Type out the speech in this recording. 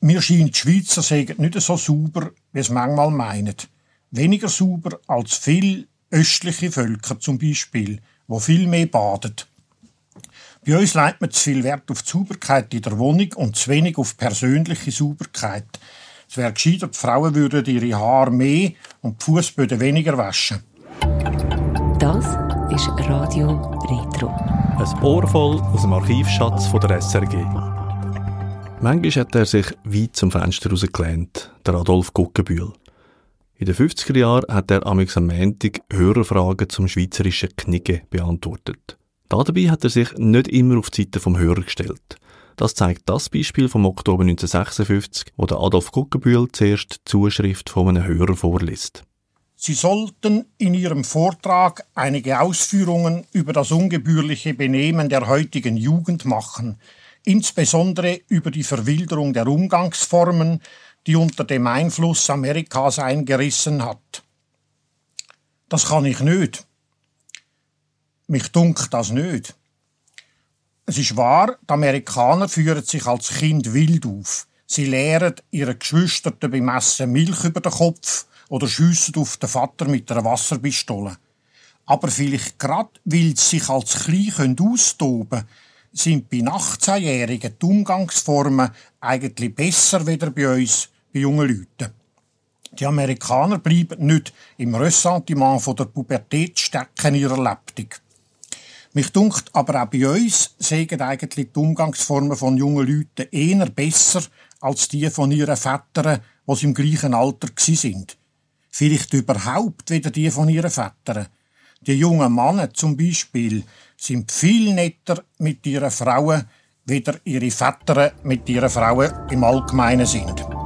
Mir scheint, die Schweizer seien nicht so sauber, wie es manchmal meinen. Weniger sauber als viele östliche Völker zum Beispiel, wo viel mehr baden. Bei uns legt man zu viel Wert auf die Sauberkeit in der Wohnung und zu wenig auf persönliche Sauberkeit. Es wäre gescheiter, die Frauen würden ihre Haare mehr und die Fußböden weniger waschen. Das ist Radio Retro. Ein Ohr voll aus dem Archivschatz von der SRG. Manchmal hat er sich weit zum Fenster rausgelehnt, der Adolf Guggenbühl. In den 50er Jahren hat er am Montag Hörerfragen zum schweizerischen Knigge beantwortet. Dabei hat er sich nicht immer auf die Seite vom Hörer gestellt. Das zeigt das Beispiel vom Oktober 1956, wo der Adolf Guggenbühl zuerst die Zuschrift von einem Hörer vorliest. Sie sollten in Ihrem Vortrag einige Ausführungen über das ungebührliche Benehmen der heutigen Jugend machen, insbesondere über die Verwilderung der Umgangsformen, die unter dem Einfluss Amerikas eingerissen hat. Das kann ich nicht. Mich dunkt das nicht. Es ist wahr, die Amerikaner führen sich als Kind wild auf. Sie lehren ihre Geschwister beim Essen Milch über den Kopf oder schiessen auf den Vater mit einer Wasserpistole. Aber vielleicht gerade, weil sie sich als Klein austoben können, sind bei 18-Jährigen die Umgangsformen eigentlich besser wieder bei uns, bei jungen Leuten. Die Amerikaner bleiben nicht im Ressentiment von der Pubertät stecken ihrer Lebtung. Mich dunkt aber auch bei uns sägen eigentlich die Umgangsformen von jungen Leuten eher besser als die von ihren Vätern, die im gleichen Alter sind. Vielleicht überhaupt wieder die von ihren Vätern. Die jungen Männer zum Beispiel sind viel netter mit ihren Frauen, wie ihre Väter mit ihren Frauen im Allgemeinen sind.